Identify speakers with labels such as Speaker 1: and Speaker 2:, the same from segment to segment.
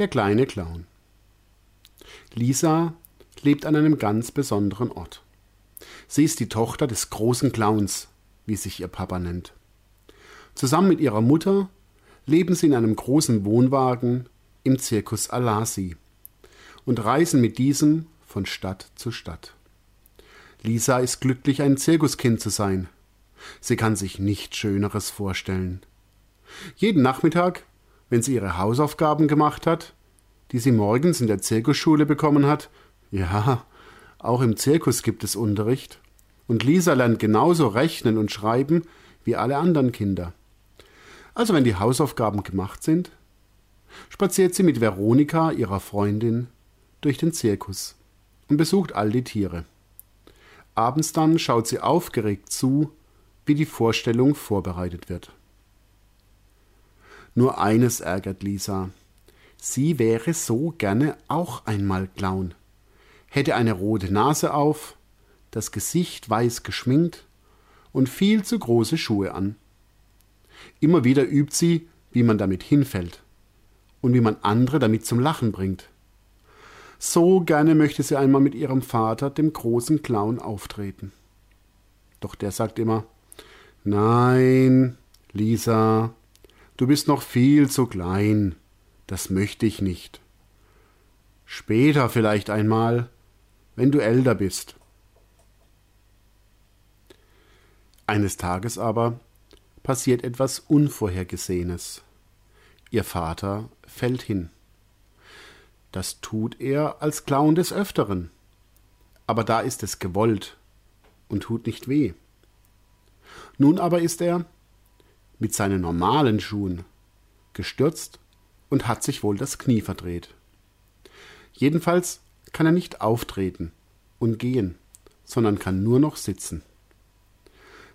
Speaker 1: Der kleine Clown. Lisa lebt an einem ganz besonderen Ort. Sie ist die Tochter des großen Clowns, wie sich ihr Papa nennt. Zusammen mit ihrer Mutter leben sie in einem großen Wohnwagen im Zirkus Alasi und reisen mit diesem von Stadt zu Stadt. Lisa ist glücklich, ein Zirkuskind zu sein. Sie kann sich nichts Schöneres vorstellen. Jeden Nachmittag, wenn sie ihre Hausaufgaben gemacht hat, die sie morgens in der Zirkusschule bekommen hat, ja, auch im Zirkus gibt es Unterricht, und Lisa lernt genauso rechnen und schreiben wie alle anderen Kinder. Also wenn die Hausaufgaben gemacht sind, spaziert sie mit Veronika, ihrer Freundin, durch den Zirkus und besucht all die Tiere. Abends dann schaut sie aufgeregt zu, wie die Vorstellung vorbereitet wird. Nur eines ärgert Lisa. Sie wäre so gerne auch einmal Clown. Hätte eine rote Nase auf, das Gesicht weiß geschminkt und viel zu große Schuhe an. Immer wieder übt sie, wie man damit hinfällt und wie man andere damit zum Lachen bringt. So gerne möchte sie einmal mit ihrem Vater, dem großen Clown, auftreten. Doch der sagt immer Nein, Lisa, du bist noch viel zu klein, das möchte ich nicht. Später vielleicht einmal, wenn du älter bist. Eines Tages aber passiert etwas Unvorhergesehenes. Ihr Vater fällt hin. Das tut er als Clown des Öfteren. Aber da ist es gewollt und tut nicht weh. Nun aber ist er mit seinen normalen Schuhen gestürzt und hat sich wohl das Knie verdreht. Jedenfalls kann er nicht auftreten und gehen, sondern kann nur noch sitzen.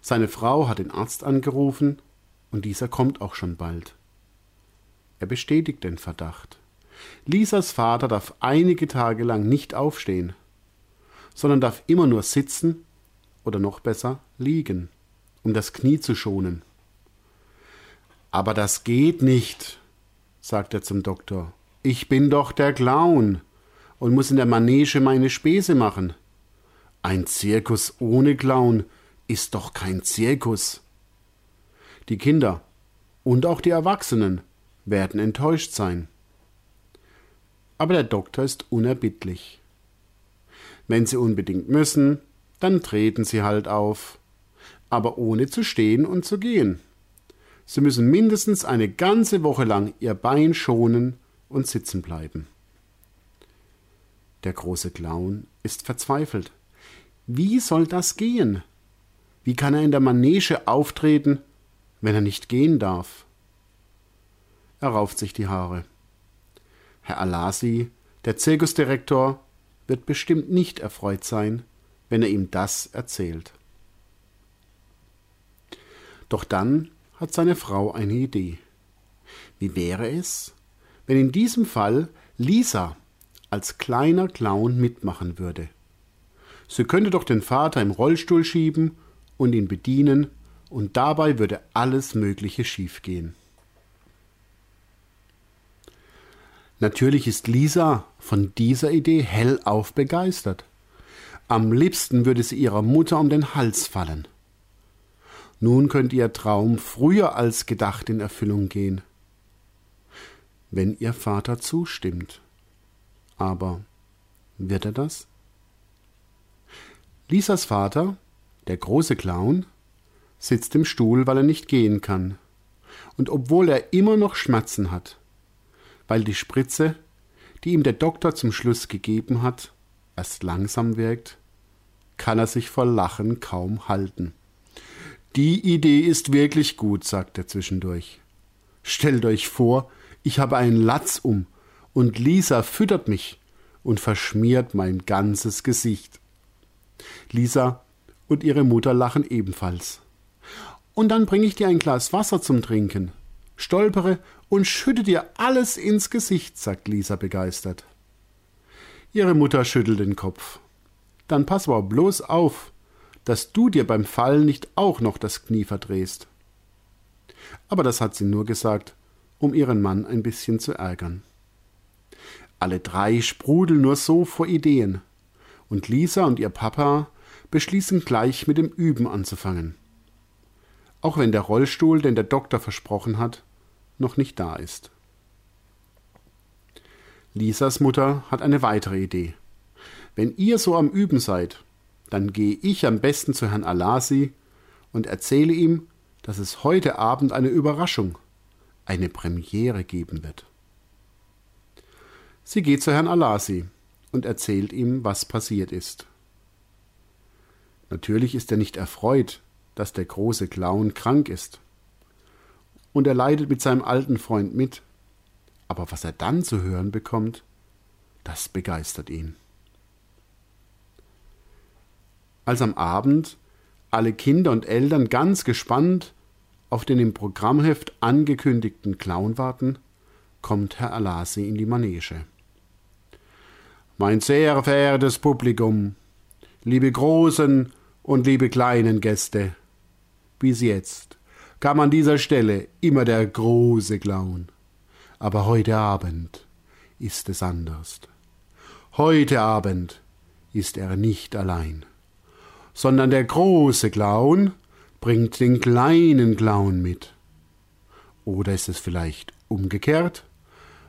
Speaker 1: Seine Frau hat den Arzt angerufen und dieser kommt auch schon bald. Er bestätigt den Verdacht. Lisas Vater darf einige Tage lang nicht aufstehen, sondern darf immer nur sitzen oder noch besser liegen, um das Knie zu schonen. Aber das geht nicht, sagt er zum Doktor. Ich bin doch der Clown und muss in der Manege meine Späße machen. Ein Zirkus ohne Clown ist doch kein Zirkus. Die Kinder und auch die Erwachsenen werden enttäuscht sein aber der Doktor ist unerbittlich. Wenn Sie unbedingt müssen, dann treten Sie halt auf, aber ohne zu stehen und zu gehen. Sie müssen mindestens eine ganze Woche lang Ihr Bein schonen und sitzen bleiben. Der große Clown ist verzweifelt. Wie soll das gehen? Wie kann er in der Manege auftreten, wenn er nicht gehen darf? Er rauft sich die Haare. Herr Alasi, der Zirkusdirektor, wird bestimmt nicht erfreut sein, wenn er ihm das erzählt. Doch dann hat seine Frau eine Idee. Wie wäre es, wenn in diesem Fall Lisa als kleiner Clown mitmachen würde? Sie könnte doch den Vater im Rollstuhl schieben und ihn bedienen, und dabei würde alles Mögliche schiefgehen. Natürlich ist Lisa von dieser Idee hellauf begeistert. Am liebsten würde sie ihrer Mutter um den Hals fallen. Nun könnte ihr Traum früher als gedacht in Erfüllung gehen. Wenn ihr Vater zustimmt. Aber wird er das? Lisas Vater, der große Clown, sitzt im Stuhl, weil er nicht gehen kann. Und obwohl er immer noch Schmerzen hat, weil die Spritze, die ihm der Doktor zum Schluss gegeben hat, erst langsam wirkt, kann er sich vor Lachen kaum halten. Die Idee ist wirklich gut, sagt er zwischendurch. Stellt euch vor, ich habe einen Latz um und Lisa füttert mich und verschmiert mein ganzes Gesicht. Lisa und ihre Mutter lachen ebenfalls. Und dann bringe ich dir ein Glas Wasser zum Trinken, stolpere und schütte dir alles ins Gesicht, sagt Lisa begeistert. Ihre Mutter schüttelt den Kopf. Dann pass aber bloß auf, dass du dir beim Fallen nicht auch noch das Knie verdrehst. Aber das hat sie nur gesagt, um ihren Mann ein bisschen zu ärgern. Alle drei sprudeln nur so vor Ideen. Und Lisa und ihr Papa beschließen gleich mit dem Üben anzufangen. Auch wenn der Rollstuhl, den der Doktor versprochen hat, noch nicht da ist. Lisas Mutter hat eine weitere Idee. Wenn ihr so am Üben seid, dann gehe ich am besten zu Herrn Alasi und erzähle ihm, dass es heute Abend eine Überraschung, eine Premiere geben wird. Sie geht zu Herrn Alasi und erzählt ihm, was passiert ist. Natürlich ist er nicht erfreut, dass der große Clown krank ist. Und er leidet mit seinem alten Freund mit. Aber was er dann zu hören bekommt, das begeistert ihn. Als am Abend alle Kinder und Eltern ganz gespannt auf den im Programmheft angekündigten Clown warten, kommt Herr Alasi in die Manege. Mein sehr verehrtes Publikum, liebe großen und liebe kleinen Gäste, bis jetzt kam an dieser Stelle immer der große Clown. Aber heute Abend ist es anders. Heute Abend ist er nicht allein, sondern der große Clown bringt den kleinen Clown mit. Oder ist es vielleicht umgekehrt?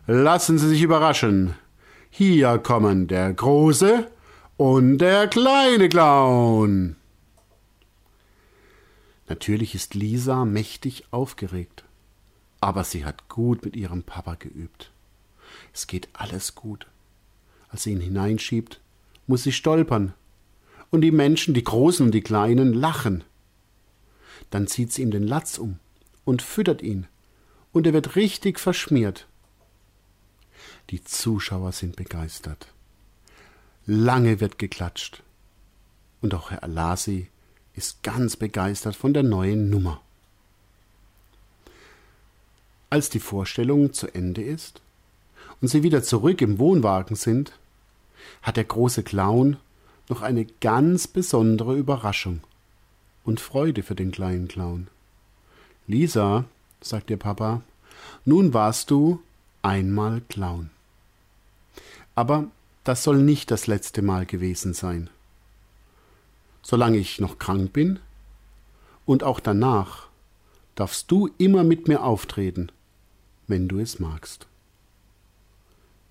Speaker 1: Lassen Sie sich überraschen. Hier kommen der große und der kleine Clown. Natürlich ist Lisa mächtig aufgeregt, aber sie hat gut mit ihrem Papa geübt. Es geht alles gut. Als sie ihn hineinschiebt, muss sie stolpern. Und die Menschen, die Großen und die Kleinen, lachen. Dann zieht sie ihm den Latz um und füttert ihn, und er wird richtig verschmiert. Die Zuschauer sind begeistert. Lange wird geklatscht. Und auch Herr Alasi ist ganz begeistert von der neuen Nummer. Als die Vorstellung zu Ende ist und sie wieder zurück im Wohnwagen sind, hat der große Clown noch eine ganz besondere Überraschung und Freude für den kleinen Clown. Lisa, sagt ihr Papa, nun warst du einmal Clown. Aber das soll nicht das letzte Mal gewesen sein solange ich noch krank bin, und auch danach darfst du immer mit mir auftreten, wenn du es magst.